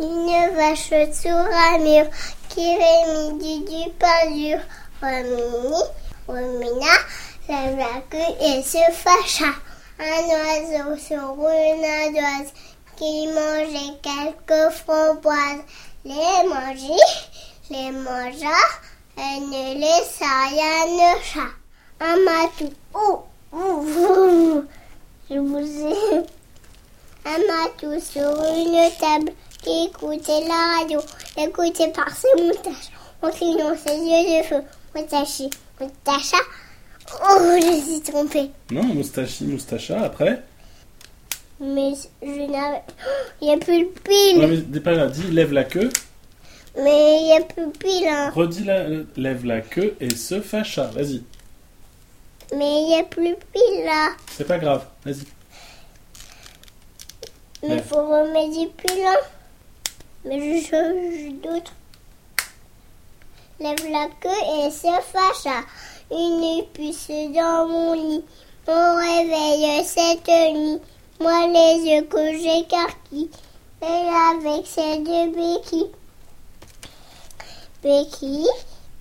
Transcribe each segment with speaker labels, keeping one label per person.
Speaker 1: Une vache sur un mur qui rémit du pain dur. Romini, Romina, la queue et se fâcha. Un oiseau sur une ardoise qui mangeait quelques framboises. Les mangeait, les mangea, et ne laissa rien ne chat. Un matou, oh, oh, oh, je vous ai. Un matou sur une table qui écoutait la radio, écouté par ses moustaches, en clignant ses yeux de feu. Moustachi, moustacha. Oh, je suis trompée.
Speaker 2: Non, moustachi, moustacha, après
Speaker 1: Mais je n'avais. Il n'y a plus de pile.
Speaker 2: Ouais, mais dis pas là, dis lève la queue,
Speaker 1: Mais il n'y a plus de pile. Hein.
Speaker 2: redis la, lève la queue et se fâcha. Vas-y,
Speaker 1: Mais il n'y a plus de pile là.
Speaker 2: c'est pas grave, vas-y.
Speaker 1: Mais il faut remettre du pile. hein. Mais je change d'autres. Lève la queue et se fâcha. Une puce dans mon lit. Mon réveil cette nuit. Moi les yeux que j'écarquille. Et avec ses deux béquilles. Béquille,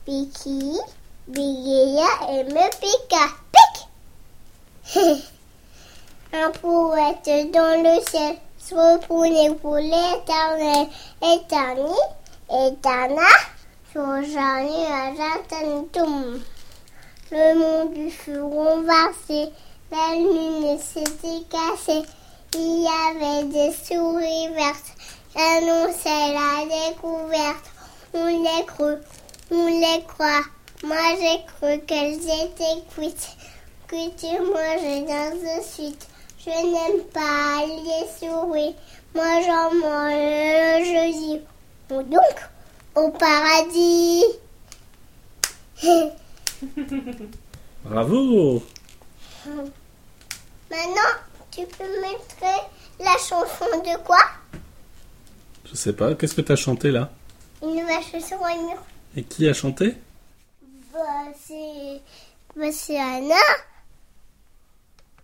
Speaker 1: béquille, bégaya et me piqua. Pique Un poète dans le ciel l'éternel. Éterni, éterna, son jardin à Jantantum. Le monde du fut renversé, la lune s'était cassée. Il y avait des souris vertes, j'annonçais la découverte. On les cru, on les croit. Moi j'ai cru qu'elles étaient cuites, que tu manges dans de suite. Je n'aime pas les souris, moi j'en mange le jeudi. Ou donc, au paradis.
Speaker 2: Bravo
Speaker 1: Maintenant, tu peux mettre la chanson de quoi?
Speaker 2: Je sais pas, qu'est-ce que t'as chanté là?
Speaker 1: Une vache sur un mur.
Speaker 2: Et qui a chanté?
Speaker 1: Bah, c'est. Bah, c'est Anna.